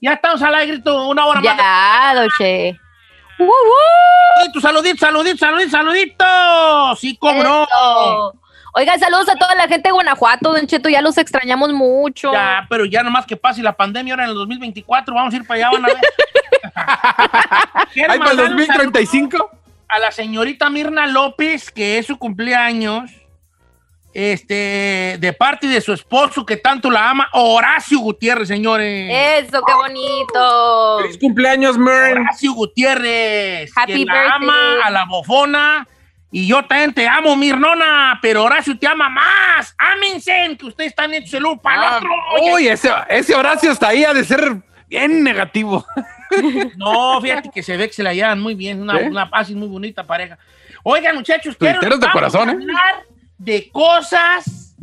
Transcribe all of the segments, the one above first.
Ya estamos al aire, tú, una hora más. Ya, Doche. ¡Uh, tu saludito, saludito, saludito, saludito! Sí, cómo no. Oigan, saludos a toda la gente de Guanajuato, Don Cheto, ya los extrañamos mucho. Ya, pero ya nomás que pase la pandemia ahora en el 2024, vamos a ir para allá, van a ver. ¿Hay para el mandar un 2035? a la señorita Mirna López, que es su cumpleaños, este, de parte de su esposo que tanto la ama, Horacio Gutiérrez, señores. Eso, qué bonito. ¡Feliz cumpleaños, Mern! Horacio Gutiérrez, Happy que la birthday. ama a la bofona. Y yo también te amo, Mirnona, pero Horacio te ama más. Ámense, que ustedes están hechos el uno para el Ah, otro. Oye, uy, ese, ese Horacio hasta ahí ha de ser bien negativo. No, fíjate que se ve que se la llevan muy bien, una, una paz y muy bonita pareja. Oigan, muchachos, quiero de corazón, ¿eh? De cosas.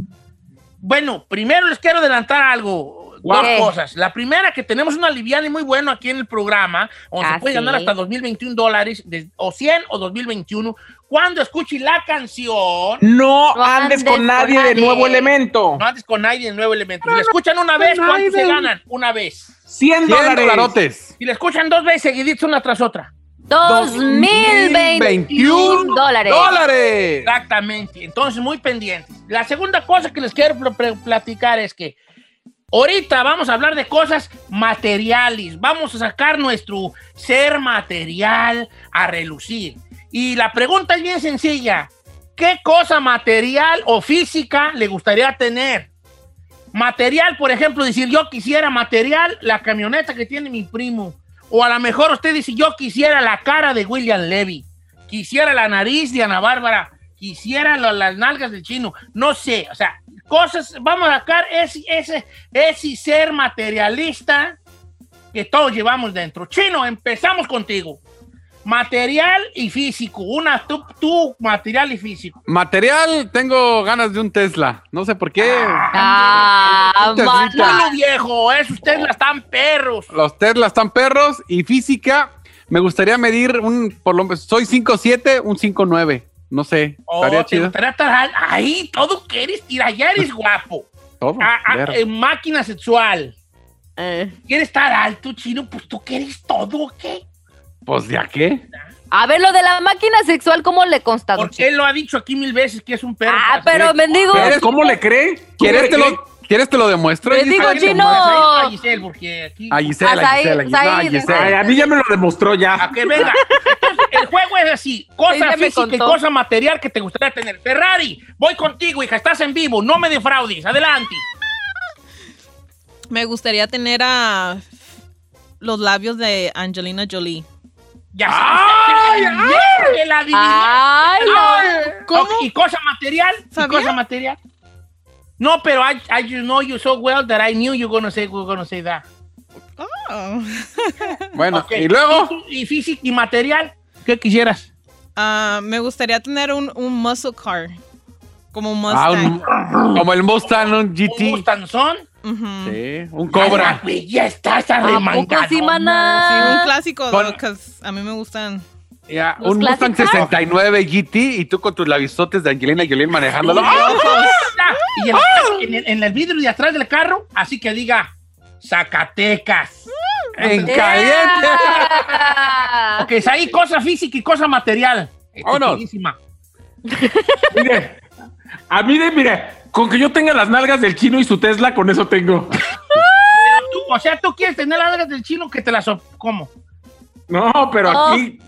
Bueno, primero les quiero adelantar algo. Dos ¿Qué? cosas. La primera, que tenemos una liviana y muy bueno aquí en el programa, donde Ah, se puede sí. ganar hasta 2021 dólares, de- o 100 o 2021, cuando escuche la canción. No No andes andes con con nadie de nadie. nuevo elemento. No andes con nadie en nuevo elemento. Si le escuchan una vez, ¿cuánto se ganan? Una vez. 100 100 dólares. dolarotes. Si le escuchan dos veces seguiditos una tras otra. 2021 dólares. ¡Dólares! Exactamente. Entonces, muy pendientes. La segunda cosa que les quiero pl- pl- platicar es que ahorita vamos a hablar de cosas materiales. Vamos a sacar nuestro ser material a relucir. Y la pregunta es bien sencilla. ¿Qué cosa material o física le gustaría tener? Material, por ejemplo, decir yo quisiera material la camioneta que tiene mi primo. O a lo mejor usted dice yo quisiera la cara de William Levy. Quisiera la nariz de Ana Bárbara. Quisiera las nalgas del chino. No sé, o sea, cosas, vamos a sacar ese, ese, ese ser materialista que todos llevamos dentro. Chino, empezamos contigo. Material y físico. Una, tú, tú material y físico. Material, tengo ganas de un Tesla. No sé por qué. Ah. Bueno, viejo, esos la están perros. Los Tesla están perros. Y física, me gustaría medir un. Por lo soy 5'7, un 5'9. No sé. Oh, Estaría te chido. gustaría estar al- ahí, todo que eres, tira, ya eres guapo. Todo. Ah, ah, ver. eh, máquina sexual. Eh. ¿Quieres estar alto, chino? Pues tú quieres todo, ¿o qué? Pues ya qué. A ver, lo de la máquina sexual, ¿cómo le consta? Porque él lo ha dicho aquí mil veces que es un perro. Ah, pero mendigo. ¿Quieres- ¿Cómo le cree? ¿Cómo ¿Quieres te, lo, ¿Quieres te lo demuestro? Te digo, ¿A quién le chino. A Giselle, porque aquí... A No, Gisela. Ay, a mí ya me lo demostró ya. A que venga. Entonces, el juego es así: cosa física y cosa material que te gustaría tener. Ferrari, voy contigo, hija, estás en vivo, no me defraudes. Adelante. Me gustaría tener a los labios de Angelina Jolie. Ya ¡Ay, que la. Ay, Ay, ¿Cómo? ¿Y cosa material? ¿Y cosa material? No, pero I, I just know you so well that I knew you were gonna say, were gonna say that. Oh. Bueno, Ok. y luego. ¿Y físico y material? ¿Qué quisieras? Ah, me gustaría tener un, un muscle car. Como un Ah, Mustang. un- como el Mustang, un ¿Un GT. Sí, un Cobra. Ya estás ¿A poco arremangado. sí, un clásico, a mí me gustan. Ya, ¿Los un Mustang clásicos? 69 GT y tú con tus labisotes de Angelina Jolie manejándolo. Y en, en el, en el vidrio de atrás del carro, así que diga Zacatecas. En caliente. Ah. Ok, es ahí cosa física y cosa material. Vámonos. Estupidísima. Mire, a mí de, mire, con que yo tenga las nalgas del chino y su Tesla, con eso tengo. Tú, o sea, tú quieres tener las nalgas del chino que te las... ¿Cómo? No, pero Oh. aquí.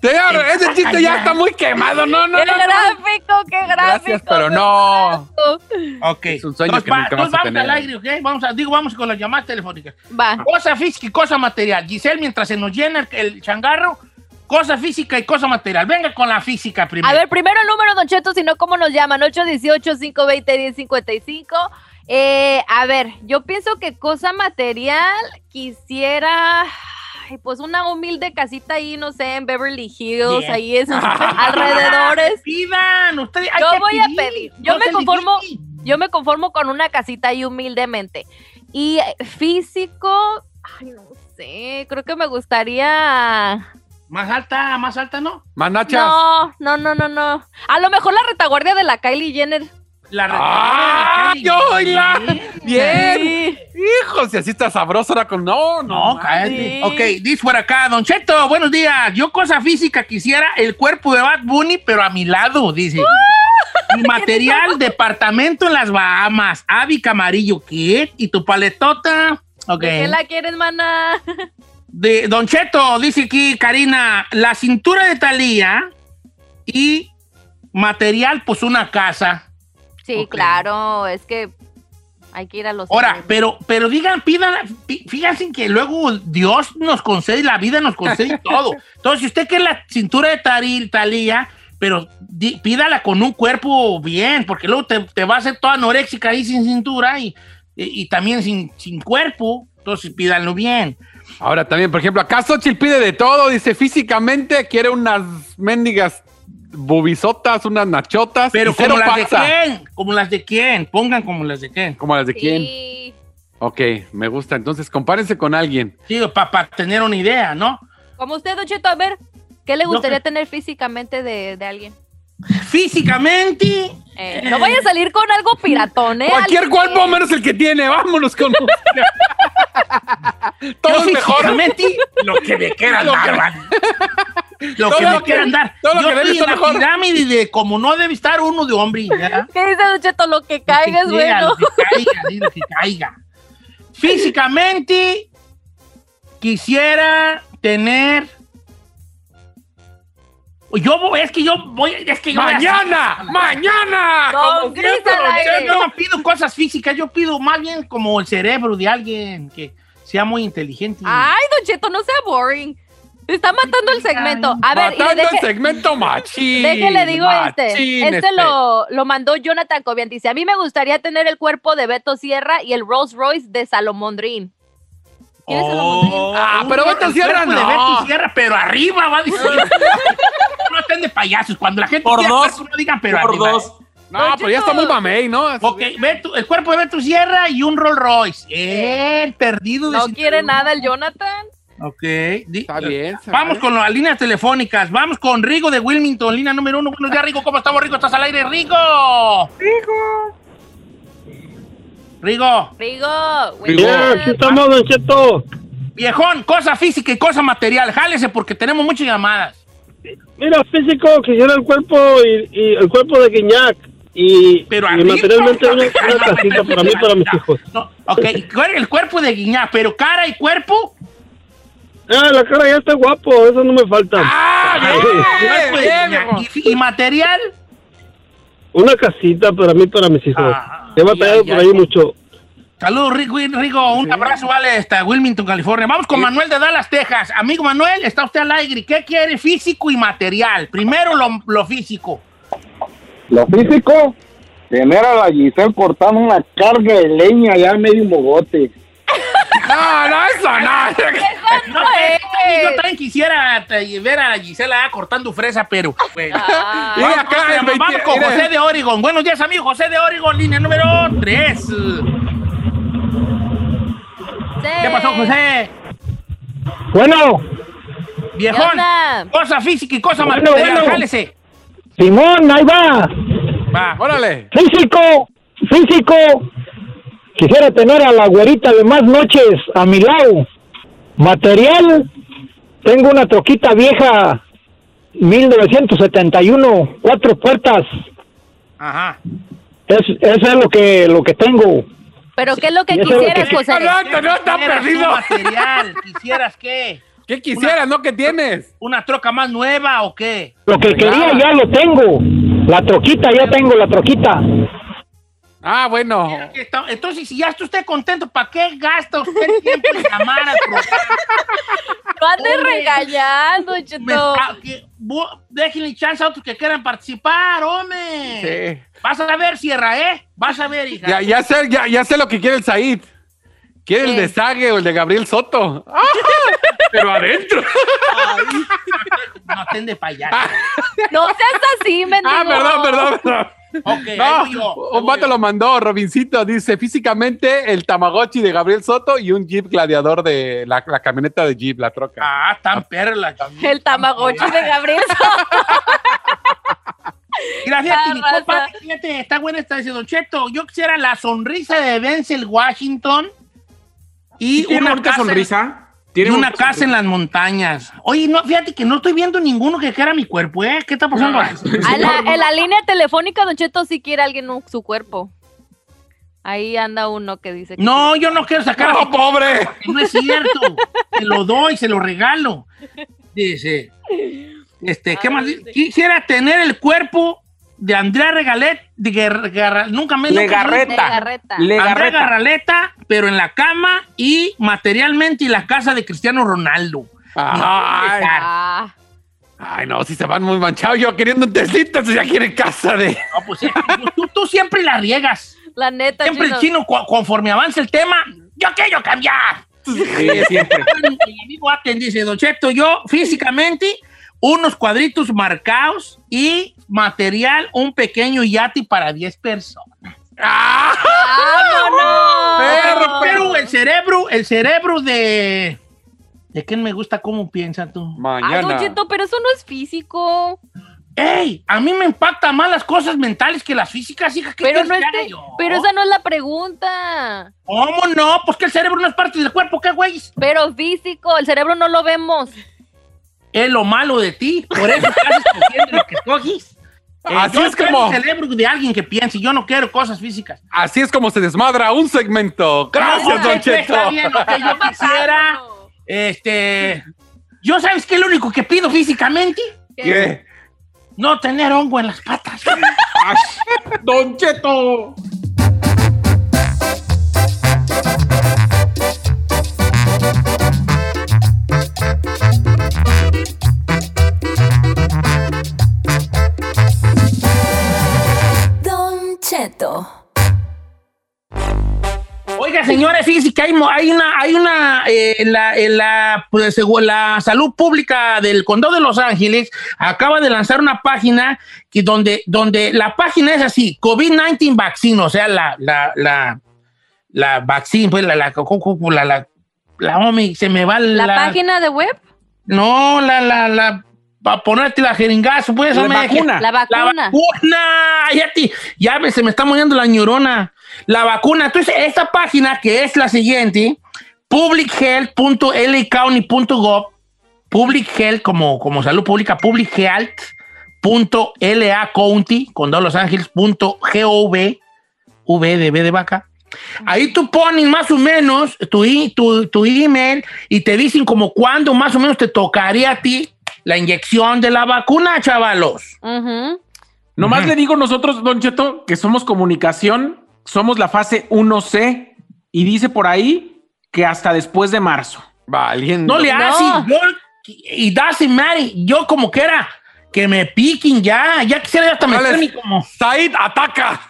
Señor, ese chiste ya está muy quemado. No, no, ¡Qué no. no. gráfico, qué gráfico! Gracias, pero no. Ok. Es un sueño Entonces, que va- nunca vas entonces a vamos tener. al aire, ¿ok? Vamos a, digo, vamos con las llamadas telefónicas. Va. Cosa física y cosa material. Giselle, mientras se nos llena el, el changarro, cosa física y cosa material. Venga con la física primero. A ver, primero el número, Don Cheto, si no, ¿cómo nos llaman? 818-520-1055. Eh, a ver, yo pienso que cosa material quisiera... ay, Pues una humilde casita ahí, no sé, en Beverly Hills, Bien. ahí esos alrededores. Pidan, ustedes. hay Yo que voy a pedir. Yo No me conformo, yo me conformo con una casita ahí humildemente. Y físico, ay, no sé, creo que me gustaría. Más alta, más alta, ¿no? Manachas. No, no, no, no, no. A lo mejor la retaguardia de la Kylie Jenner. La ¡Ah! Bien. yo, oíla! Bien. Sí. Hijo, si así está sabroso ahora con. No, no. No, cállate. Sí. Ok, dice por acá, Don Cheto, buenos días. Yo cosa física quisiera el cuerpo de Bad Bunny, pero a mi lado, dice. Mi material, departamento en las Bahamas, Avi Camarillo, ¿qué? ¿Y tu paletota? Ok. ¿De qué la quieres, mana? De Don Cheto, dice aquí Karina, la cintura de Talía y material, pues una casa. Sí, claro, es que hay que ir a los... Ahora, pero, pero digan, pidan, fí- fíjense que luego Dios nos concede, la vida nos concede todo. Entonces, si usted quiere la cintura de Taril, Talía, pero di- pídala con un cuerpo bien, porque luego te, te va a hacer toda anoréxica ahí sin cintura y, y- y también sin, sin cuerpo. Entonces, pídanlo bien. Ahora también, por ejemplo, acá Xochitl pide de todo. Dice físicamente quiere unas mendigas bubisotas, unas nachotas. Pero como las de quién, como las de quién, pongan como las de quién. ¿Como las de quién? Ok, me gusta. Entonces, compárense con alguien. Sí, para tener una idea, ¿no? Como usted, Don Cheto, a ver, ¿qué le gustaría tener físicamente de, de alguien? Físicamente, Eh, no vaya a salir con algo piratón, ¿eh? Cualquier cuerpo que- menos el que tiene. Vámonos con. todo es mejor. lo que me quieran Lo que- dar. Lo Todo que lo me que- quieran dar. todo lo Yo que debe estoy en estar la mejor. pirámide de como no debe estar uno de hombre. ¿ya? ¿Qué dice Don Cheto? Lo que caiga es Lo que bueno. Lo que caiga, lo que caiga. Físicamente, quisiera tener. Yo voy- es que yo voy, es que yo voy a- ¡Mañana! ¡Mañana! Don. Yo no pido cosas físicas, yo pido más bien como el cerebro de alguien que sea muy inteligente. Ay, Don Cheto, no sea boring. Está matando el segmento. A ver, y Matando deje, el segmento machín. déjele digo este. machín Este lo, lo mandó Jonathan Cobian. Dice, a mí me gustaría tener el cuerpo de Beto Sierra y el Rolls Royce de Salomondrín. ¿Quién es Salomondrín? Oh, Ah, un pero cuerpo- Beto Sierra cuerpo de no. Pero arriba va a decir. no estén de payasos. Cuando la gente Por dos. no digan pero Por arriba. dos. No, pero ya está muy mamey, ¿no? Ok, Beto- el cuerpo de Beto Sierra y un Rolls Royce. Eh, perdido de No quiere nada el Jonathan. Ok. Está bien. está Vamos bien. con las líneas telefónicas. Vamos con Rigo de Wilmington, línea número uno. Buenos días, Rigo. ¿Cómo estamos, Rigo? ¿Estás al aire, Rigo? Rigo. Rigo. Rigo. Rigo. ya. aquí estamos, Don Cheto. Viejón, cosa física y cosa material. Jálese porque tenemos muchas llamadas. Mira, físico, quisiera el cuerpo y, y el cuerpo de Guiñac. Y, Pero y materialmente una, una casita para mí y para mis hijos. No, ok, el cuerpo de Guiñá, pero cara y cuerpo. Ah, la cara ya está guapo, eso no me falta. ¡Ah, y material. Una casita para mí para mis hijos. Ah, He batallado ya, por ya. ahí mucho. Saludos, Rigo. Rigo, un abrazo, vale, hasta Wilmington, California. Vamos con Manuel de Dallas, Texas. Amigo Manuel, está usted al aire. ¿Qué quiere? Físico y material. Primero lo, lo físico. Lo físico, tener a la Giselle cortando una carga de leña allá en medio mogote. No, no, eso no. No, eh, yo también quisiera eh, ver a Gisela cortando fresa, pero bueno. Ah, Y Vamos, acá en 20 vamos con. José de Oregon. Buenos días, amigo. José de Oregon, línea número 3. ¿Qué pasó, José? Bueno, Viejón. Cosa física y cosa Bueno, material. bueno. Jálese. Simón, ahí va. Va. Órale. Físico, físico. Quisiera tener a la güerita de más noches a mi lado. Material, tengo una troquita vieja, 1971, cuatro puertas. Ajá. Es, eso es lo que, lo que tengo. ¿Pero qué es lo que quisieras, José? No, no, está perdido. material. ¿Quisieras qué? ¿Qué quisieras, no? ¿Qué tienes? ¿Una troca más nueva o qué? Lo que quería ya lo tengo. La troquita, ya tengo la troquita. Ah, bueno. Entonces, si ya está usted contento, ¿para qué gasta usted tiempo en llamar al programa? Hombre. regañando, Cheto. Déjenle chance a otros que quieran participar, hombre. Sí. Vas a ver, Sierra, ¿eh? Vas a ver, hija. Ya, ya, sé, ya, ya sé lo que quiere el Said. Quiere el de Sague o el de Gabriel Soto. ¡Ah! Pero adentro. No estén de payaso. No seas así, mendigo. Ah, perdón, perdón, perdón. Ok, ahí No, un vato lo mandó, Robincito, dice físicamente el Tamagotchi de Gabriel Soto y un Jeep gladiador de la, la camioneta de Jeep, la troca. Ah, tan perla. El tamagotchi de Gabriel. Ah, mi raza. compa, fíjate, está buena esta dice Don Cheto. Yo quisiera la sonrisa de Denzel Washington y Tiene una bonita casa, sonrisa. Y Tiene una casa en las montañas. Oye, no, fíjate que no estoy viendo ninguno que quiera mi cuerpo, ¿eh? ¿Qué está pasando? ahí? A la- en la línea telefónica, Don Cheto, sí quiere alguien un- su cuerpo. Ahí anda uno que dice que No, yo no quiero sacar. ¡No, pobre! No es cierto. se lo doy, se lo regalo. Dice, este, ¿qué Ay, más? dice. Quisiera tener el cuerpo de Andrea Regalet, de Garra- nunca me Legarreta. Legarreta. Andrea Legarreta. Garraleta, pero en la cama y materialmente y la casa de Cristiano Ronaldo. Ay, Ah, ay, no, si se van muy manchados. Yo queriendo un tecito, ya quieren casa de. No, pues sí, tú, tú siempre la riegas. la neta, Siempre el chino, cu- conforme avanza el tema, yo quiero cambiar. Sí, siempre. Mi amigo Aten dice, Don Cheto, yo físicamente unos cuadritos marcados y material, un pequeño yate para 10 personas. ¡Ah! ¡Vámonos! Pero, pero el cerebro, el cerebro de... ¿De quién me gusta cómo piensa tú? Ah, Don Mañana. Cheto, pero eso no es físico. ¡Ey! A mí me impactan más las cosas mentales que las físicas, hija. ¿qué Pero no que este, yo? pero esa no es la pregunta. ¿Cómo no? Pues que el cerebro no es parte del cuerpo, ¿qué güey? Pero físico, el cerebro no lo vemos. Es lo malo de ti, por eso estás escogiendo lo que escoges. Eh, Así yo es como- el cerebro de alguien que piense, yo no quiero cosas físicas. Así es como se desmadra un segmento. Gracias, Don pues, Cheto. Yo quisiera, este, yo sabes que es lo único que pido físicamente, ¿Qué? no tener hongo en las patas. Don Cheto. Oiga, señores, fíjense que hay, una, hay una, eh, en la, en la, pues, la salud pública del condado de Los Ángeles acaba de lanzar una página que donde, donde la página es así, COVID-19 vaccine, o sea, la, la, la, la vaccine, pues, la, la, la, la, la, homie, se me va la, ¿La página de web? no, la, la, la, para ponerte la jeringazo, pues, La vacuna. La la vacuna. vacuna, ya, te- ya se me está muriendo la neurona. La vacuna. Entonces, esta página que es la siguiente, publichealth.lacounty.gov, public health como, como salud pública, publichealth.lacounty, con Los Ángeles, punto gov, v de B de vaca. Ahí tú pones más o menos tu, i- tu, tu email y te dicen como cuándo más o menos te tocaría a ti la inyección de la vacuna, chavalos. Nomás le digo nosotros, Don Cheto, que somos comunicación, somos la fase 1C y dice por ahí que hasta después de marzo. Valiendo. No le No. haces. Yo, y doesn't matter. Yo como que era que me piquen ya. Ya quisiera hasta meterme como. Said, ataca.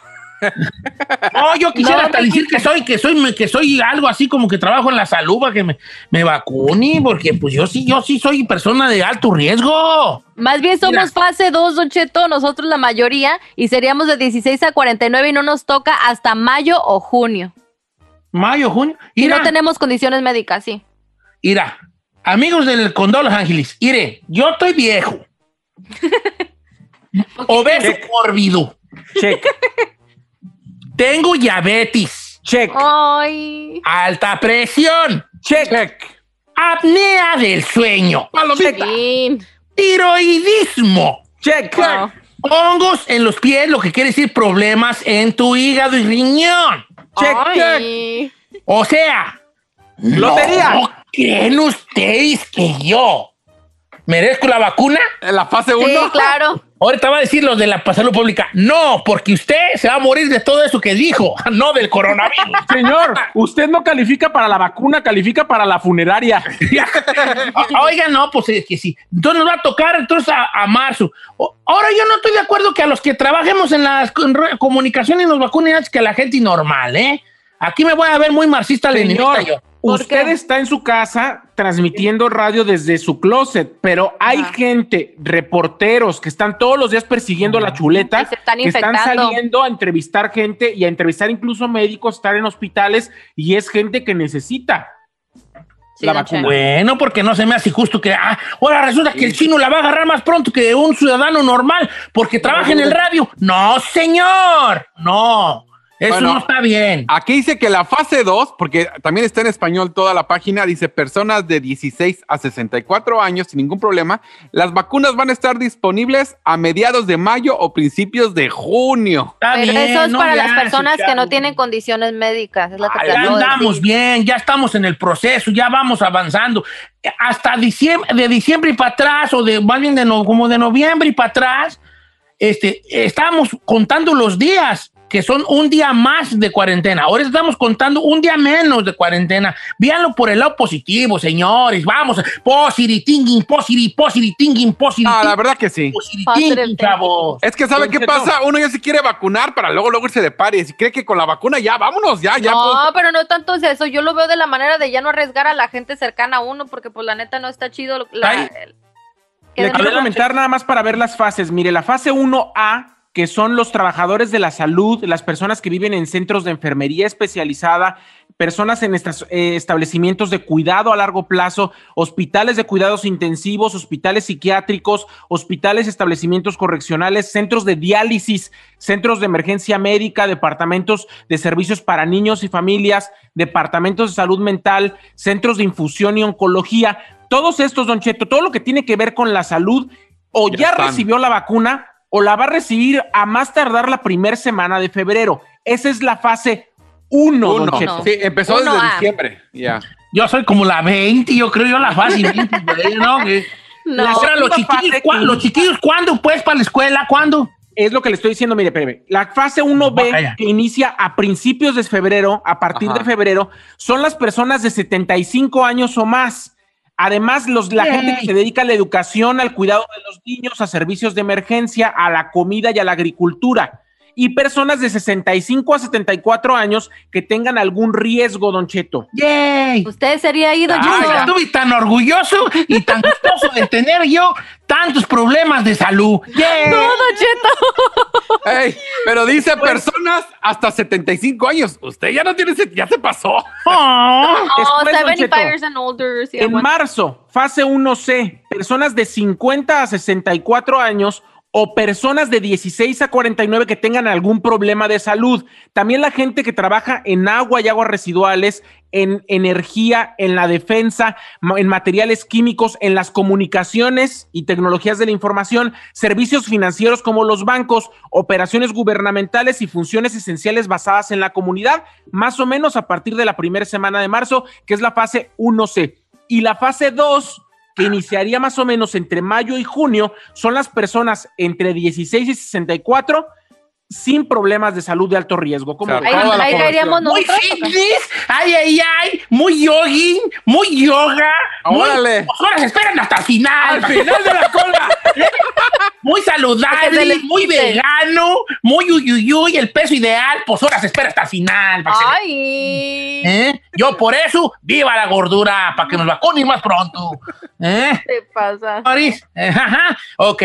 No, yo quisiera No, hasta decir que soy, que soy, que soy algo así como que trabajo en la salud para que me, me vacune, porque pues yo sí, yo sí soy persona de alto riesgo. Más bien somos Mira. fase 2, Don Cheto, nosotros la mayoría, y seríamos de 16 a 49 y no nos toca hasta mayo o junio. Mayo, junio. Y no tenemos condiciones médicas, sí. mira, amigos del Condado Los Ángeles, mire, yo estoy viejo. Obeso mórbido. Check, Tengo diabetes, check, Ay. alta presión, check. apnea del sueño, Sí. tiroidismo, Check. Hongos en los pies, lo que quiere decir problemas en tu hígado y riñón. Check, Ay. O sea, Lotería. ¿no creen ustedes que yo merezco la vacuna? En la fase Sí, 1. claro. Ahorita va a decir los de la salud pública. No, porque usted se va a morir de todo eso que dijo, no del coronavirus. Señor, usted no califica para la vacuna, califica para la funeraria. Oiga, no, pues es que sí. Entonces nos va a tocar entonces a, a marzo. O- ahora yo no estoy de acuerdo que a los que trabajemos en las comunicaciones nos vacunen antes que a la gente normal, ¿eh? Aquí me voy a ver muy marxista-leninista Señor, yo. ¿Por usted qué? está en su casa transmitiendo radio desde su closet, pero hay gente, reporteros, que están todos los días persiguiendo la chuleta, Y se están que están saliendo a entrevistar gente y a entrevistar incluso médicos, estar en hospitales, y es gente que necesita Sí, la vacuna. Bueno, porque no se me hace justo que ah, ahora resulta que el chino la va a agarrar más pronto que un ciudadano normal porque trabaja en el radio. No, señor. No. Eso Bueno. no está bien. Aquí dice que la fase 2, porque también está en español toda la página, dice personas de 16 a 64 años sin ningún problema. Las vacunas van a estar disponibles a mediados de mayo o principios de junio. Está Pero bien, eso es no para las personas que no tienen condiciones médicas. Es lo que Ay, te ya andamos decir. bien, ya estamos en el proceso, ya vamos avanzando. Hasta diciembre, de diciembre y para atrás, o de más bien de no- como de noviembre y para atrás, este, estamos contando los días que son un día más de cuarentena. Ahora estamos contando un día menos de cuarentena. Véanlo por el lado positivo, señores. Vamos, posiri thinking, posiri, posiri thinking, posiri Ah, la verdad que sí. Positive thinking, chavos. Es que ¿sabe qué pasa? Uno ya se quiere vacunar para luego luego irse de pares y cree que con la vacuna ya, vámonos, ya, ya. No, pues. pero no tanto es eso. Yo lo veo de la manera de ya no arriesgar a la gente cercana a uno, porque pues la neta no está chido. La, el- Le quiero comentar nada más para ver las fases. Mire, la fase 1A, que son los trabajadores de la salud, las personas que viven en centros de enfermería especializada, personas en estas, eh, establecimientos de cuidado a largo plazo, hospitales de cuidados intensivos, hospitales psiquiátricos, hospitales, establecimientos correccionales, centros de diálisis, centros de emergencia médica, departamentos de servicios para niños y familias, departamentos de salud mental, centros de infusión y oncología. Todos estos, Don Cheto, todo lo que tiene que ver con la salud, o Ya recibió la vacuna o la va a recibir a más tardar la primera semana de febrero. Esa es la fase 1, Uno. Don Cheto. Sí, empezó Uno desde A. diciembre. Ya. Yo soy como la 20, yo creo yo la fase 20, güey, ¿no? Que- No. Ahora, los chiquillos, fase ¿cuá- que- los chiquillos, ¿cuándo pues para la escuela? ¿Cuándo? Es lo que le estoy diciendo, mire, espérame. La fase 1B, Vaya. que inicia a principios de febrero, a partir Ajá. de febrero, son las personas de 75 años o más. Además, los, la Yay. gente que se dedica a la educación, al cuidado de los niños, a servicios de emergencia, a la comida y a la agricultura. Y personas de 65 a 74 años que tengan algún riesgo, Don Cheto. ¡Yay! Usted sería ido, Ay, yo. estuve tan orgulloso y tan gustoso de tener yo tantos problemas de salud. ¡Yay! No, Don Cheto. Ey, pero dice personas hasta 75 años. Usted ya no tiene, ese- ya se pasó. Oh. Oh, Después, Don 75 Cheto. years and older. sí, En marzo, fase 1C, personas de 50 a 64 años o personas de 16 a 49 que tengan algún problema de salud. También la gente que trabaja en agua y aguas residuales, en energía, en la defensa, en materiales químicos, en las comunicaciones y tecnologías de la información, servicios financieros como los bancos, operaciones gubernamentales y funciones esenciales basadas en la comunidad, más o menos a partir de la primera semana de marzo, que es la fase 1C. Y la fase 2, que iniciaría más o menos entre mayo y junio, son las personas entre 16 y 64 sin problemas de salud de alto riesgo. ¿Cómo O sea? Ahí, ahí Muy fitness, ay, ay, ay, muy yogi, muy yoga. muy- Órale. Ahora se esperan hasta el final. Al final de la cola. Muy saludable, muy vegano, muy uyuyuy, el peso ideal, pues ahora se espera hasta el final. para Ay. ¿Eh? Yo por eso, viva la gordura, para que nos vacunen más pronto. ¿Eh? ¿Qué pasa? Boris? Eh, ajá. Ok.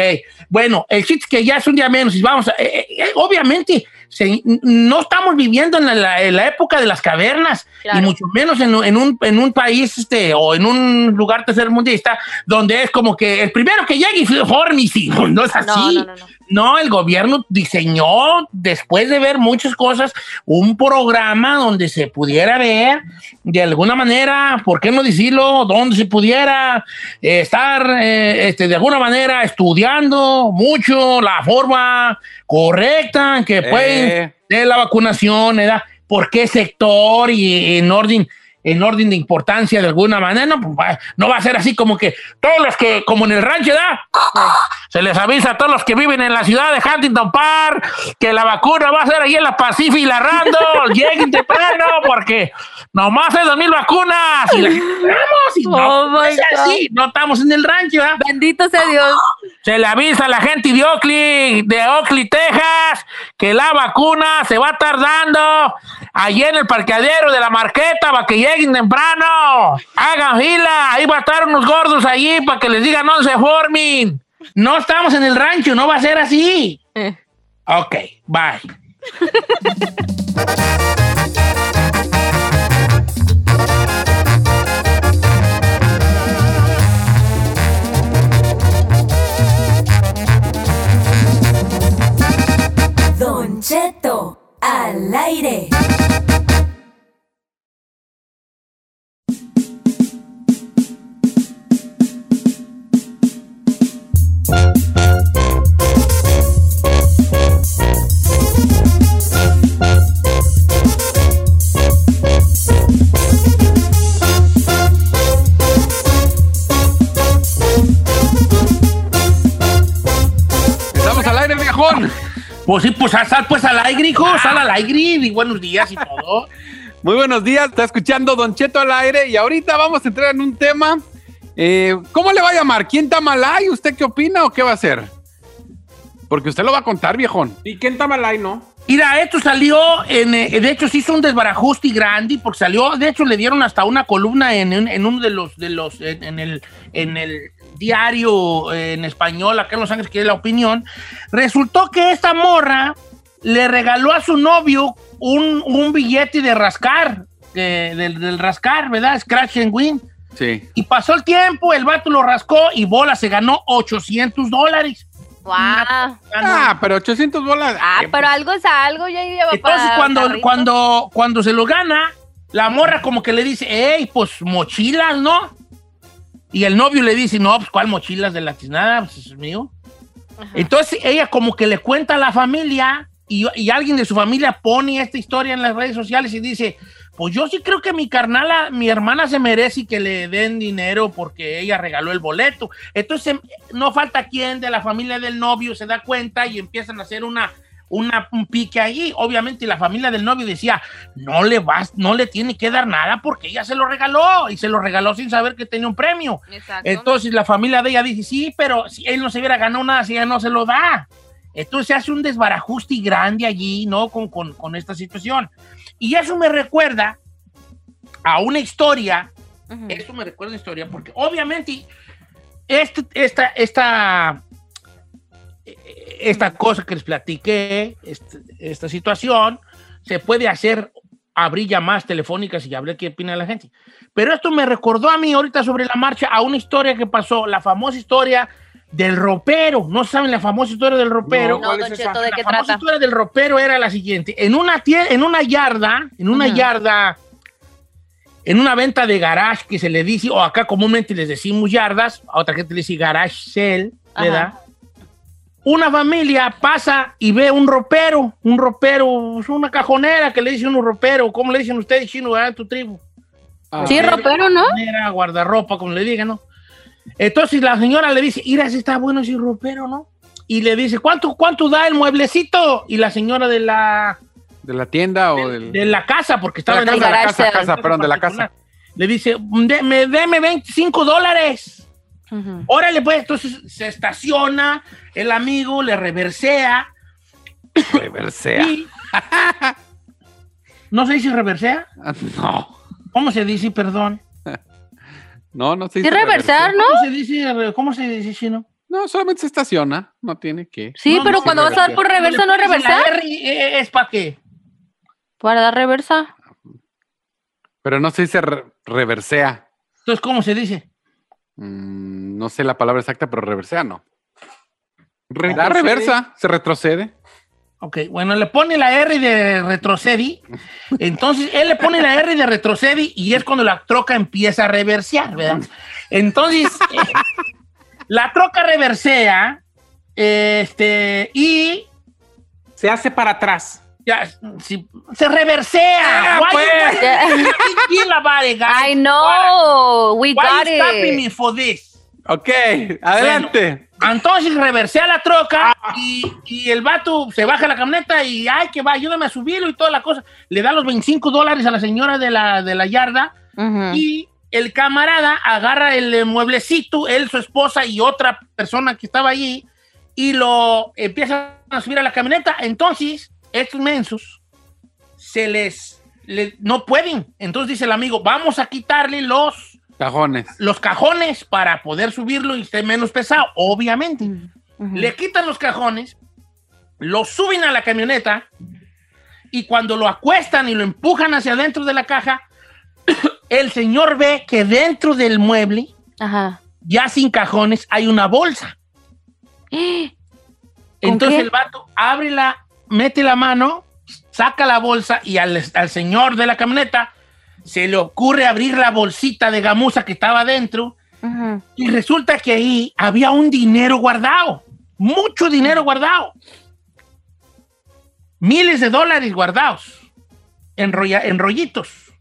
Bueno, el chiste que ya es un día menos y vamos a, eh, obviamente, se- no estamos viviendo en la, en la época de las cavernas Claro. y mucho menos en, un- en un, en un país este, o en un lugar tercermundista donde es como que el primero que llegue y fórmice. No es así. No, no, no, no. No, el gobierno diseñó, después de ver muchas cosas, un programa donde se pudiera ver de alguna manera, ¿por qué no decirlo? Donde se pudiera eh, estar eh, este, de alguna manera estudiando mucho la forma correcta en que pueden De la vacunación, ¿verdad? ¿Por qué sector y en orden? en orden de importancia de alguna manera, no, pues, va- no va a ser así como que todos los que, como en el rancho, ¿verdad? Se les avisa a todos los que viven en la ciudad de Huntington Park que la vacuna va a ser ahí en la Pacific y la Randall. Lleguen temprano porque nomás hay dos mil vacunas. Y la gente, "Vamos", y no, Oh, no my es así, no estamos en el rancho, ¿verdad? Bendito sea Dios. Se le avisa a la gente de Oakley, de Oakley, Texas, que la vacuna se va a estar dando allí en el parqueadero de la marqueta para que lleguen temprano. Hagan fila, ahí va a estar unos gordos allí para que les digan no se formen. No estamos en el rancho, no va a ser así. Eh. Ok, bye. al aire. Estamos al aire, viejón. Pues sí, pues sal pues al aire, hijo, sal al aire y buenos días y todo. Muy buenos días, está escuchando Don Cheto al aire y ahorita vamos a entrar en un tema. eh, ¿Cómo le va a llamar? ¿Quién Tamalay? ¿Usted qué opina o qué va a hacer? Porque usted lo va a contar, viejón. ¿Y qué en Tamalay, no? Mira, esto salió, en, eh, de hecho se hizo un desbarajuste grande porque salió, de hecho le dieron hasta una columna en, en uno de los, de los, en, en el, en el diario eh, en español, acá en Los Ángeles, que es la opinión. Resultó que esta morra le regaló a su novio un, un billete de rascar, de- del, del rascar, ¿verdad? Scratch and Win. Sí. Y pasó el tiempo, el vato lo rascó y bola se ganó 800 dólares. Wow. Ah, pero 800 bolas. Ah, eh, pero algo es algo, ya lleva Entonces, para cuando, carrito. cuando, cuando se lo gana, la morra como que le dice, hey, pues mochilas, ¿no? Y el novio le dice, no, pues ¿cuál mochilas de la tiznada? Pues es mío. Entonces ella como que le cuenta a la familia y, y alguien de su familia pone esta historia en las redes sociales y dice, pues yo sí creo que mi carnala, mi hermana se merece que le den dinero porque ella regaló el boleto. Entonces no falta quien de la familia del novio se da cuenta y empiezan a hacer una, una, un pique allí. Obviamente la familia del novio decía, no le vas, no le tiene que dar nada porque ella se lo regaló y se lo regaló sin saber que tenía un premio. Exacto. Entonces la familia de ella dice, sí, pero si él no se hubiera ganado nada, si ella no se lo da. Entonces se hace un desbarajuste grande allí, ¿no? Con, con- con esta situación. Y eso me recuerda a una historia, esto me recuerda a una historia, porque obviamente este- esta, esta, esta cosa que les platiqué, este- esta situación, se puede hacer, abrir llamadas telefónicas y hablar qué opina la gente. Pero esto me recordó a mí ahorita sobre la marcha a una historia que pasó, la famosa historia del ropero. ¿No saben la famosa historia del ropero? No, ¿Cuál Don es? Cheto, ¿de la qué famosa trata? historia del ropero era la siguiente. En una, en una yarda, en una Ujú. yarda, en una venta de garage que se le dice, o acá comúnmente les decimos yardas, a otra gente le dice garage sale, ¿verdad? Una familia pasa y ve un ropero, un ropero, una cajonera que le dicen un ropero. ¿Cómo le dicen ustedes, chino, en tu tribu? ah, Sí, ropero, ¿no? Cajonera, guardarropa, como le digan, ¿no? Entonces la señora le dice, mira, si está bueno ese ropero, ¿no? Y le dice, ¿cuánto, cuánto da el mueblecito? Y la señora de la, ¿De la tienda o del.? de la casa, porque estaba de la en casa, una la casa, sale. casa, perdón, de la casa. Le dice, deme, deme 25 dólares. Ujú. Órale, pues, entonces se estaciona, el amigo le reversea Reversea. y... ¿No se dice reversea? No. ¿Cómo se dice, perdón? No, no se Sí, dice reversar, ¿no? ¿Cómo se dice, cómo se dice chino? No, solamente se estaciona. No tiene que. Sí, No, pero no, cuando vas a dar por reversa, ¿no reversar? R y, eh, ¿Es para qué? Para dar reversa. Pero no se dice re- reversea. Entonces, ¿cómo se dice? Mm, no sé la palabra exacta, pero reversea no. Re- da reversa, se retrocede. Ok, bueno, le pone la R de retrocedi. Entonces, él le pone la R de retrocedi y es cuando la troca empieza a reversear, ¿verdad? Entonces, eh, la troca reversea este, y Se hace para atrás. Ya, si- se reversea. Ah, Why pues. you- why it, guys? I know, we Why got you stopping me it. for this? Ok, adelante. Entonces reversea la troca y, y el vato se baja la camioneta y, ay, que va, ayúdame a subirlo y toda la cosa. Le da los 25 dólares a la señora de la, de la yarda Ujú. y el camarada agarra el mueblecito, él, su esposa y otra persona que estaba allí y lo empiezan a subir a la camioneta. Entonces, estos mensos se les, le- no pueden. Entonces dice el amigo, vamos a quitarle los Cajones. los cajones para poder subirlo y esté menos pesado, obviamente. Le quitan los cajones, lo suben a la camioneta y cuando lo acuestan y lo empujan hacia adentro de la caja, el señor ve que dentro del mueble, Ajá. ya sin cajones, hay una bolsa. ¿Con Entonces qué? el vato abre la, mete la mano saca la bolsa y al, al señor de la camioneta se le ocurre abrir la bolsita de gamuza que estaba dentro y resulta que ahí había un dinero guardado, mucho dinero guardado. Miles de dólares guardados en, rolla- en rollitos.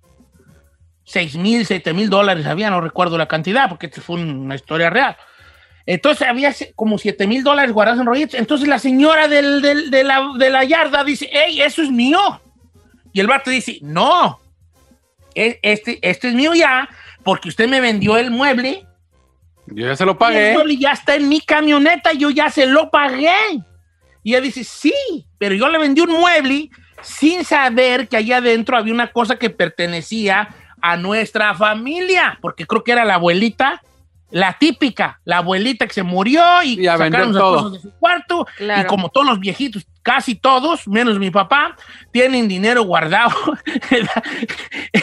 Seis mil, siete mil dólares había, no recuerdo la cantidad, porque esta fue una historia real. Entonces había como siete mil dólares guardados en rollitos. Entonces la señora del- del- de, la, de la yarda dice, hey, eso es mío. Y el vato dice, no, e- este, este es mío ya, porque usted me vendió el mueble Yo ya se lo y el pagué. mueble ya está en mi camioneta, yo ya se lo pagué. Y ella dice, sí, pero yo le vendí un mueble sin saber que allá adentro había una cosa que pertenecía a nuestra familia, porque creo que era la abuelita, la típica, la abuelita que se murió y, sacaron las cosas de su cuarto. Claro. Y como todos los viejitos, casi todos, menos mi papá, tienen dinero guardado,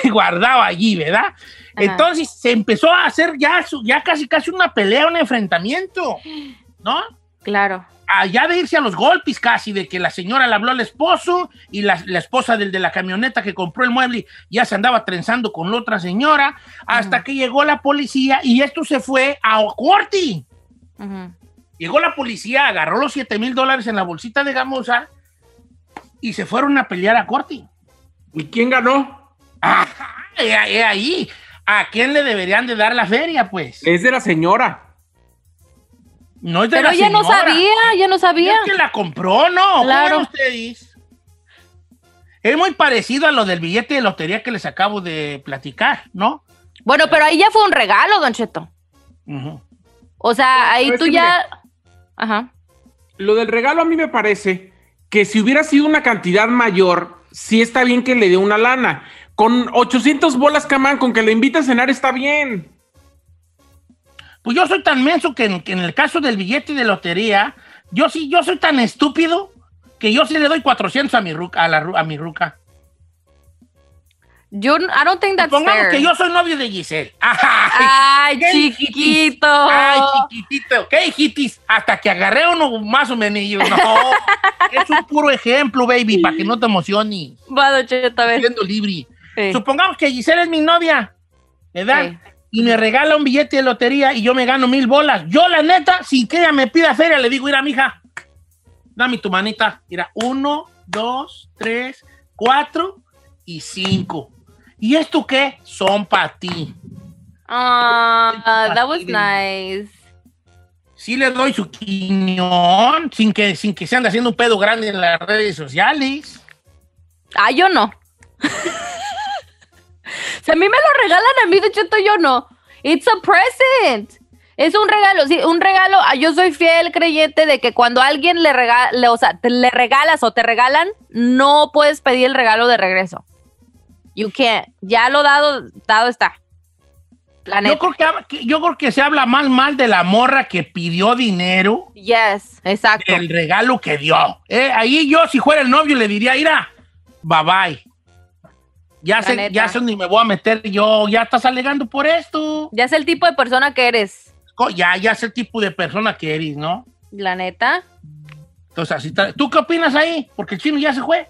guardado allí, ¿verdad? Entonces se empezó a hacer ya, su- ya casi casi una pelea, un enfrentamiento, ¿no? Claro. Allá de irse a los golpes casi, de que la señora le habló al esposo y la, la esposa del de la camioneta que compró el mueble ya se andaba trenzando con la otra señora, hasta que llegó la policía y esto se fue a corte. Ujú. Llegó la policía, agarró los 7 mil dólares en la bolsita de gamuza y se fueron a pelear a corte. ¿Y quién ganó? Ajá, he- he ahí. ¿A quién le deberían de dar la feria, pues? Es de la señora. No es de Pero la ella no sabía, ella no sabía. Es que la compró, ¿no? Claro. ¿Cómo ustedes? Es muy parecido a lo del billete de lotería que les acabo de platicar, ¿no? Bueno, pero ahí ya fue un regalo, Don Cheto. O sea, ahí tú ya. Ajá. Lo del regalo a mí me parece que si hubiera sido una cantidad mayor, sí está bien que le dé una lana. Con 800 bolas, camán, con que le invite a cenar está bien. Pues yo soy tan menso que en, que en el caso del billete de lotería, yo sí, yo soy tan estúpido que yo sí le doy 400 a mi ruca. A, la, a mi ruca. Yo, I don't think that's Supongamos fair. que yo soy novio de Giselle. Ay, ¿Qué chiquito. Ay, chiquitito, ¿qué hijitis? Hasta que agarré uno más o menos. No, es un puro ejemplo, baby, para que no te emociones. Va, Don Cheto, a ver. Siendo libre. Sí. Supongamos que Giselle es mi novia, ¿verdad? Sí. Y me regala un billete de lotería y yo me gano mil bolas. Yo, la neta, sin que ella me pida feria, le digo, mira, mija, dame tu manita. Mira, uno, dos, tres, cuatro y cinco. ¿Y esto qué? Son para ti. Ah, that was nice. Sí le doy su quiñón sin que, sin que se ande haciendo un pedo grande en las redes sociales. Ah, yo no. si a mí me lo regalan a mí, de Cheto, yo no. It's a present. Es un regalo, sí, un regalo. Ah, Yo soy fiel creyente de que cuando alguien le regala, o sea, te le regalas o te regalan, no puedes pedir el regalo de regreso. You can't. Ya lo dado, dado está. Yo creo que, hab- que- yo creo que se habla más mal de la morra que pidió dinero Yes, exacto. el regalo que dio. Eh, ahí yo, si fuera el novio, le diría, mira, bye bye. Ya sé, ya sé dónde me voy a meter yo. Ya estás alegando por esto. Ya es el tipo de persona que eres. Ya, ya sé el tipo de persona que eres, ¿no? La neta. Entonces, así está. ¿Tú qué opinas ahí? Porque el chino ya se fue.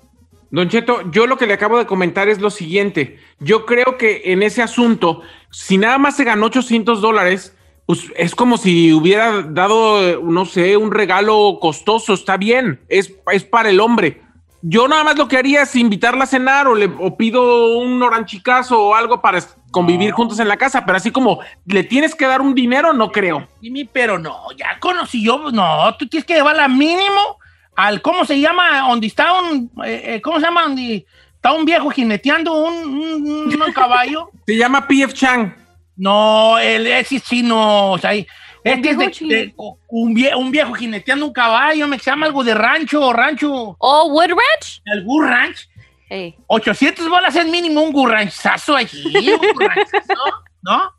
Don Cheto, yo lo que le acabo de comentar es lo siguiente. Yo creo que en ese asunto, si nada más se ganó 800 dólares, pues es como si hubiera dado, no sé, un regalo costoso. Está bien, es, es para el hombre. Yo nada más lo que haría es invitarla a cenar o, le, o pido un oranchicazo o algo para convivir juntos en la casa, pero así como le tienes que dar un dinero, no creo. Dime, pero no, ya conocí yo. No, tú tienes que llevarla mínimo al, ¿cómo se llama? Donde está un, eh, eh, ¿cómo se llama? Donde está un viejo jineteando un, un- un caballo. Se llama PF Chang. No, el, ese es chino. O sea, este es de, de- un, vie- un viejo jineteando un caballo, me llama algo de rancho, rancho, Oh, Wood Ranch. el Gur Ranch. Hey. 800 bolas es mínimo un Gur Ranchazo allí, un Gur Ranchazo, ¿no?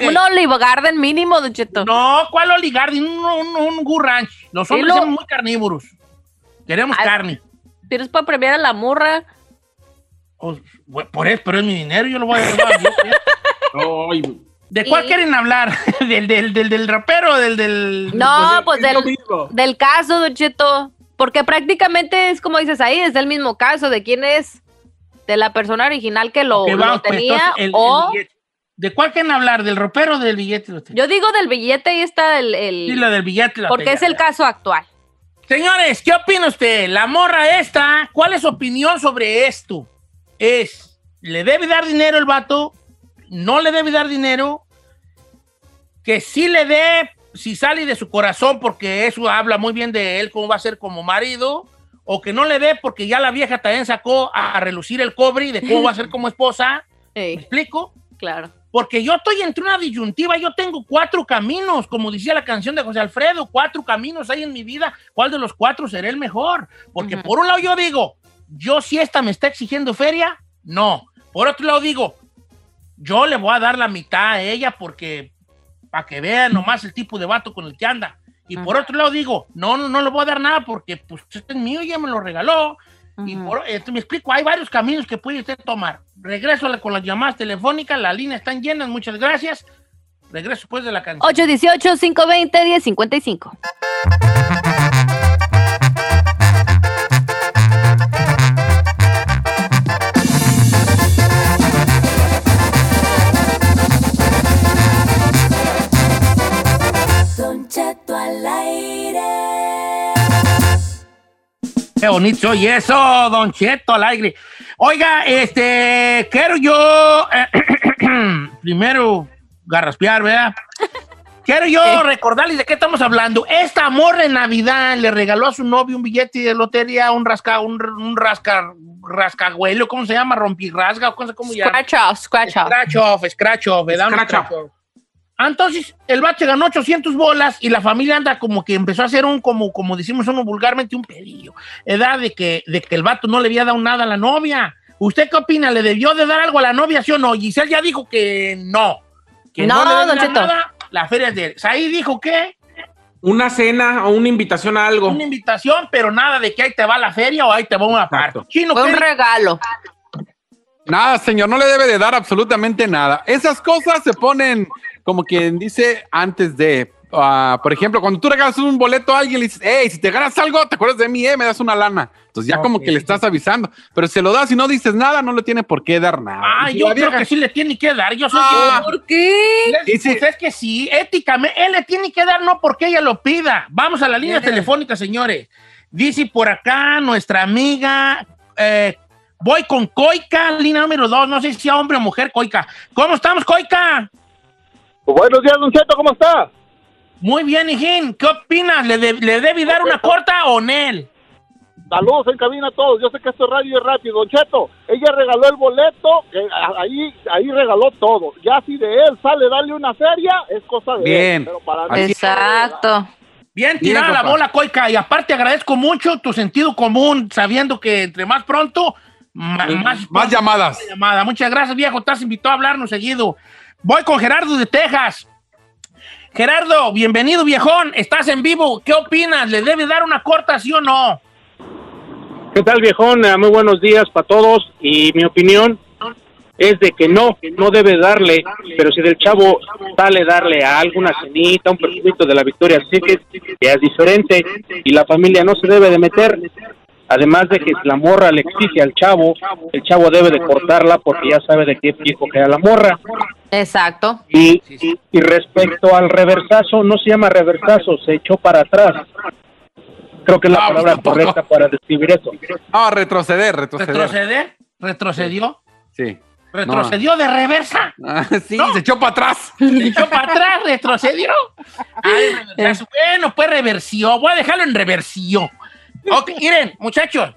Un Olive Garden mínimo, Don Cheto. No, ¿cuál Olive Un, un, un Gur Ranch. Los hombres lo- somos muy carnívoros. Queremos Ay. carne. Tienes para premiar a la murra. O- por eso, pero es mi dinero, yo lo voy a llevar. ¿De cuál Y- quieren hablar? ¿Del, del, del, del rapero o del, del... No, pues pues es lo del, del caso, Don Cheto. porque prácticamente es como dices ahí, es el mismo caso de quién es, de la persona original que lo, lo vamos, pues, tenía entonces, el- el o... ¿De cuál quieren hablar? ¿Del ropero o del billete? yo digo del billete y está el... el- Sí, la del billete. porque es el caso actual. Señores, ¿qué opina usted? La morra esta, ¿cuál es su opinión sobre esto? Es, ¿le debe dar dinero el vato? ¿No le debe dar dinero? Que sí le dé, si sale de su corazón, porque eso habla muy bien de él, cómo va a ser como marido, o que no le dé porque ya la vieja también sacó a relucir el cobre y de cómo va a ser como esposa. ¿Me Ey, explico? claro. Porque yo estoy entre una disyuntiva, yo tengo cuatro caminos, como decía la canción de José Alfredo, cuatro caminos hay en mi vida, ¿cuál de los cuatro será el mejor? Porque por un lado yo digo, yo si esta me está exigiendo feria, no. Por otro lado digo, yo le voy a dar la mitad a ella porque, para que vean nomás el tipo de vato con el que anda. Y por otro lado digo, no, no, no le voy a dar nada porque pues este es mío, ya me lo regaló. Y por, eh, me explico, hay varios caminos que puede usted tomar. Regreso con las llamadas telefónicas, las líneas están llenas, muchas gracias. Regreso después de la canción. 818-520-1055. Qué bonito oye eso, Don Cheto al aire. Oiga, este, quiero yo eh, primero garraspear, ¿verdad? Quiero yo recordarles de qué estamos hablando. Esta amor de Navidad le regaló a su novio un billete de lotería, un rasca, un, un rasca, rascagüelo, ¿cómo se llama? Rompirrasga, ¿cómo se cómo se llama? Scratch off, scratch off. Scratch off, scratch off, ¿verdad? Un Scratch off. scratch off. Ah, Entonces, el vato ganó 800 bolas y la familia anda como que empezó a hacer un, como, como decimos uno vulgarmente, un pedillo. Edad de que, de que el vato no le había dado nada a la novia. ¿Usted qué opina? ¿Le debió de dar algo a la novia, sí o no? Giselle ya dijo que no. Que No, le debe don nada. La feria es de él. Saí dijo que Una cena o una invitación a algo. una invitación, pero nada de que ahí te va la feria o ahí te va una parte. Exacto. Chino, Fue ¿qué un regalo. Nada, señor, no le debe de dar absolutamente nada. Esas cosas se ponen, como quien dice, antes de, ah, por ejemplo, cuando tú regalas un boleto a alguien, le dices, hey, si te ganas algo, te acuerdas de mí, eh, me das una lana. Entonces ya como que le estás avisando. Pero si se lo das y no dices nada, no le tiene por qué dar nada. Ah, si yo creo vieja- que sí le tiene que dar. Yo soy Ah. ¿Por qué? Les- Dice- pues es que sí, éticamente, él le tiene que dar no porque ella lo pida. Vamos a la línea telefónica, señores. Dice por acá nuestra amiga, eh, voy con Coica, línea número dos, no sé si sea hombre o mujer, Coica. ¿Cómo estamos, Coica? Buenos días, Don Cheto, ¿cómo está? Muy bien, hijín. ¿Qué opinas? ¿Le, de- le debe dar una corta o Nel? Saludos en cabina a todos. Yo sé que esto es radio y rápido. Don Cheto, ella regaló el boleto, que a- ahí, ahí regaló todo. Ya si de él sale darle una feria, es cosa de Bien. él. Pero para mí- Así- Exacto. Bien Bien, tirada la compa. bola, Coica. Y aparte agradezco mucho tu sentido común, sabiendo que entre más pronto, ma- más, Más llamadas. llamada. Muchas gracias, viejo. Estás invitado a hablarnos seguido. Voy con Gerardo de Texas. Gerardo, bienvenido, viejón. Estás en vivo. ¿Qué opinas? ¿Le debe dar una corta, sí o no? ¿Qué tal, viejón? Eh, Muy buenos días para todos. Y mi opinión es de que no, no debe darle, pero si del chavo sale darle a alguna cenita, un perfumito de la Victoria ya es diferente y la familia no se debe de meter. Además de que si la morra le exige al chavo, el chavo debe de cortarla porque ya sabe de qué viejo queda la morra. Exacto. Y, y respecto al reversazo, no se llama reversazo, se echó para atrás. Creo que es la Ah, palabra tampoco. correcta para describir eso. Ah, retroceder, retroceder. ¿Retroceder? ¿Retrocedió? Sí. ¿Retrocedió de reversa? Ah, sí, No. se echó para atrás. ¿Se echó para atrás? ¿Retrocedió? Ay, reversazo. bueno, pues reversió. Voy a dejarlo en reversión. Ok, miren, muchachos.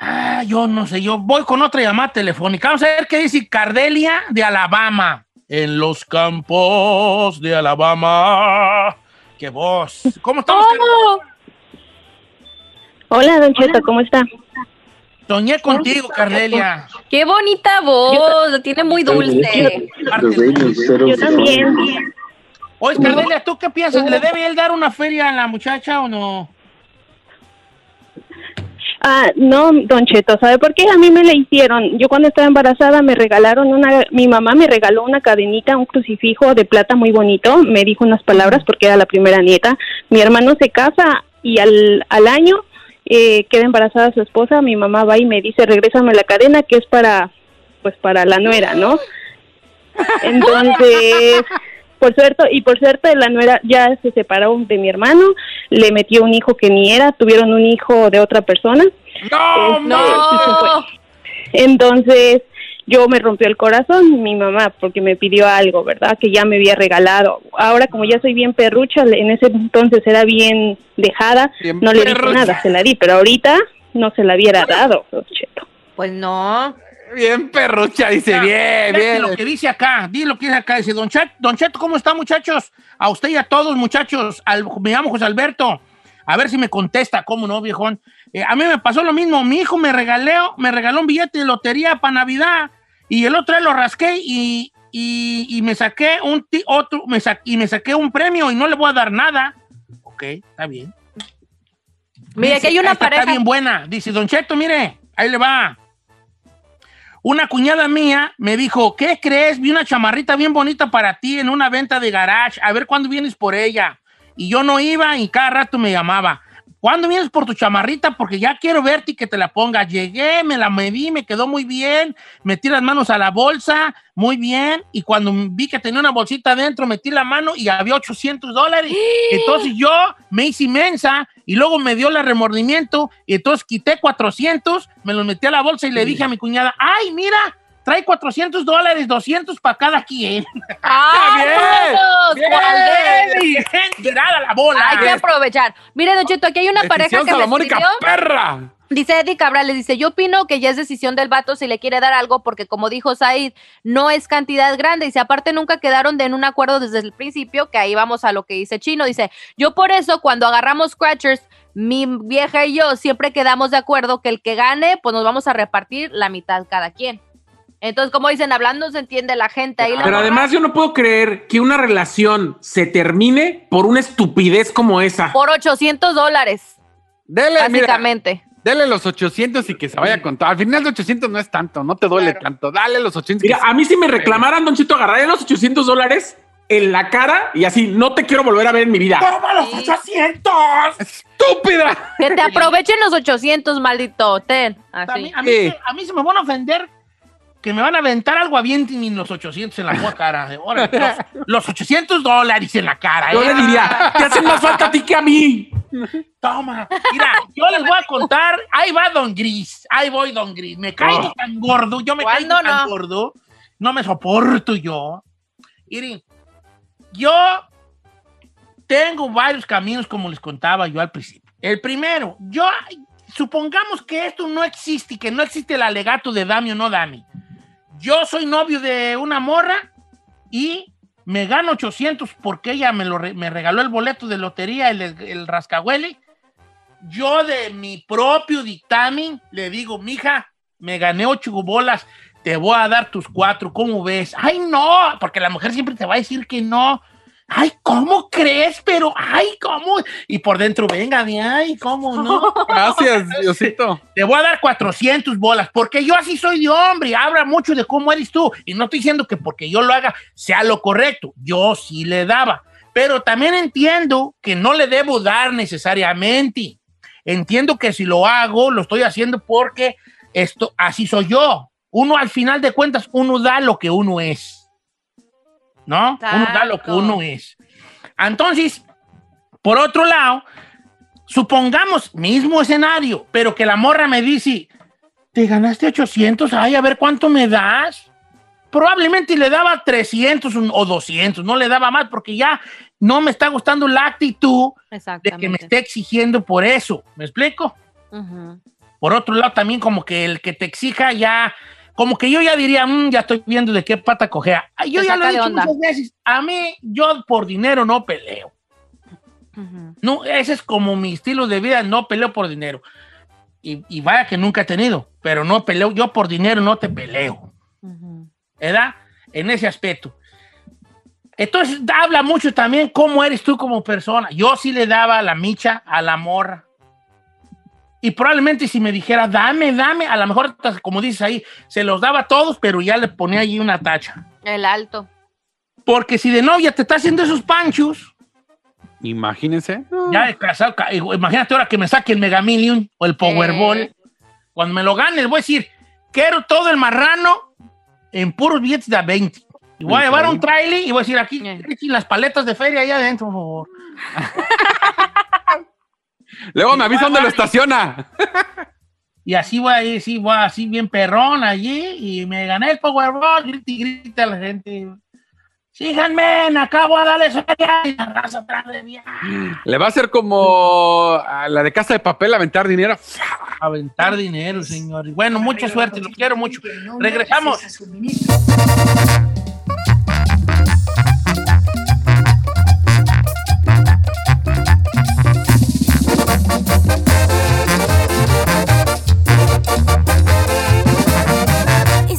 Ah, yo no sé, yo voy con otra llamada telefónica. Vamos a ver qué dice Cardelia de Alabama. En los campos de Alabama. ¡Qué voz! ¿Cómo estamos? Oh, Hola, Don Cheto, ¿cómo está? Soñé contigo, Cardelia. ¡Qué bonita voz! Tiene muy dulce. Yo también. Oye, Cardelia, ¿tú qué piensas? ¿Le debe él dar una feria a la muchacha o no? Ah, no, Don Cheto, ¿sabe por qué? A mí me la hicieron. Yo cuando estaba embarazada me regalaron una, mi mamá me regaló una cadenita, un crucifijo de plata muy bonito. Me dijo unas palabras porque era la primera nieta. Mi hermano se casa y al, al año eh, queda embarazada su esposa, mi mamá va y me dice, regrésame la cadena que es para, pues para la nuera, ¿no? Entonces, por suerte, y por suerte la nuera ya se separó de mi hermano, le metió un hijo que ni era, tuvieron un hijo de otra persona. ¡No, Este, no! Entonces, yo me rompió el corazón mi mamá porque me pidió algo, ¿verdad? Que ya me había regalado. Ahora como ya soy bien perrucha, en ese entonces era bien dejada, Bien no le perrucha. nada, se la di, pero ahorita no se la hubiera dado, Cheto. Pues no. Bien perrucha, dice, bien, Fíjate bien. Lo que dice acá, di lo que dice acá, dice Don Cheto, Don Cheto, ¿cómo está muchachos? A usted y a todos muchachos, Al- me llamo José Alberto, a ver si me contesta, ¿cómo no, viejón? Eh, a mí me pasó lo mismo, mi hijo me regaló, me regaló un billete de lotería para Navidad y el otro día lo rasqué y, y, y me saqué un ti- otro, me sa- y me saqué un premio y no le voy a dar nada. Ok, está bien. Mire, Dice, que hay una pareja. Está bien buena. Dice, Don Cheto, mire, ahí le va. Una cuñada mía me dijo, ¿qué crees? Vi una chamarrita bien bonita para ti en una venta de garage. A ver cuándo vienes por ella. Y yo no iba y cada rato me llamaba. ¿Cuándo vienes por tu chamarrita? Porque ya quiero verte y que te la pongas. Llegué, me la medí, me quedó muy bien. Metí las manos a la bolsa, muy bien. Y cuando vi que tenía una bolsita adentro, metí la mano y había 800 dólares. Entonces yo me hice inmensa y luego me dio el remordimiento. Y entonces quité 400, me los metí a la bolsa y le dije a mi cuñada, ¡ay, mira! Trae 400 dólares, 200 para cada quien. ¡Ah, Bien, bien, tirada la bola. Hay que aprovechar. Mire, Don Cheto, aquí hay una pareja que me salomónica, escribió. perra. Dice Eddie Cabral, le dice, yo opino que ya es decisión del vato si le quiere dar algo, porque como dijo Said, no es cantidad grande. Dice, aparte nunca quedaron de en un acuerdo desde el principio, que ahí vamos a lo que dice Chino. Dice, yo por eso cuando agarramos Scratchers, mi vieja y yo siempre quedamos de acuerdo que el que gane, pues nos vamos a repartir la mitad cada quien. Entonces, como dicen, hablando se entiende la gente ahí. la Pero morra- además yo no puedo creer que una relación se termine por una estupidez como esa. Por 800 dólares, Dele, mira, dele los 800 y que se vaya con todo. Al final de 800 no es tanto, no te duele tanto. Dale los 800. Mira, a mí si me reclamaran, Don Chito, agarraría los 800 dólares en la cara y así, no te quiero volver a ver en mi vida. ¡Toma los 800! ¡Estúpida! Que te aprovechen los 800, maldito. Ten. A Así. mí, a, mí, Sí. a mí se me van a ofender que me van a aventar algo avienten y los 800 en la cara. Órale, los, los 800 dólares en la cara. Yo ¿eh? le diría, te hacen más falta a ti que a mí. Toma. Mira, yo les voy a contar. Ahí va Don Gris. Ahí voy Don Gris. Me caigo Oh. tan gordo. Yo me caigo ¿Cuándo tan no? gordo. No me soporto yo. Miren, yo tengo varios caminos como les contaba yo al principio. El primero, yo supongamos que esto no existe y que no existe el alegato de dame o no dame. Yo soy novio de una morra y me gano 800 porque ella me, regaló el boleto de lotería, el, el rascahuele. Yo de mi propio dictamen le digo, mija, me gané ocho bolas, te voy a dar tus cuatro, ¿cómo ves? Ay, no, porque la mujer siempre te va a decir que no. Ay, ¿cómo crees? Pero, ay, ¿cómo? Y por dentro, venga, de ay, ¿cómo no? Gracias, Diosito. Te voy a dar 400 bolas, porque yo así soy de hombre, habla mucho de cómo eres tú. Y no estoy diciendo que porque yo lo haga sea lo correcto, yo sí le daba. Pero también entiendo que no le debo dar necesariamente. Entiendo que si lo hago, lo estoy haciendo porque esto, así soy yo. Uno al final de cuentas, uno da lo que uno es. ¿No? Uno da lo que uno es. Entonces, por otro lado, supongamos, mismo escenario, pero que la morra me dice, te ganaste 800, ay, a ver cuánto me das. Probablemente le daba 300 o 200, no le daba más porque ya no me está gustando la actitud de que me esté exigiendo por eso. ¿Me explico? Por otro lado, también como que el que te exija ya, como que yo ya diría, "Mm, ya estoy viendo de qué pata cojea. Yo Te ya lo he dicho muchas veces, a mí, yo por dinero no peleo. No, ese es como mi estilo de vida, no peleo por dinero. Y, y vaya que nunca he tenido, pero no peleo, yo por dinero no te peleo, Ujú. ¿verdad? En ese aspecto. Entonces, habla mucho también cómo eres tú como persona. Yo sí le daba la micha a la morra. Y probablemente si me dijera, dame, dame, a lo mejor, como dices ahí, se los daba a todos, pero ya le ponía allí una tacha. El alto. Porque si de novia te está haciendo esos panchos, Imagínense. Ya de casado, ca- imagínate ahora que me saque el Mega Million o el Powerball. Eh. Cuando me lo gane, voy a decir, quiero todo el marrano en puros billetes de a 20. Y voy a llevar un trailer y voy a decir aquí, Eh. las paletas de feria ahí adentro, por favor. Luego me avisa dónde lo estaciona. Y así voy a ir, sí, voy así bien perrón allí y me gané el Powerball, grita y grita a la gente. Síganme, acabo de darle feria y la raza atrás de mí. Le va a hacer como a la de casa de papel, aventar dinero. Aventar dinero, señor. Y bueno, mucha suerte, los quiero mucho. Regresamos.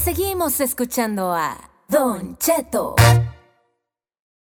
Seguimos escuchando a Don Cheto.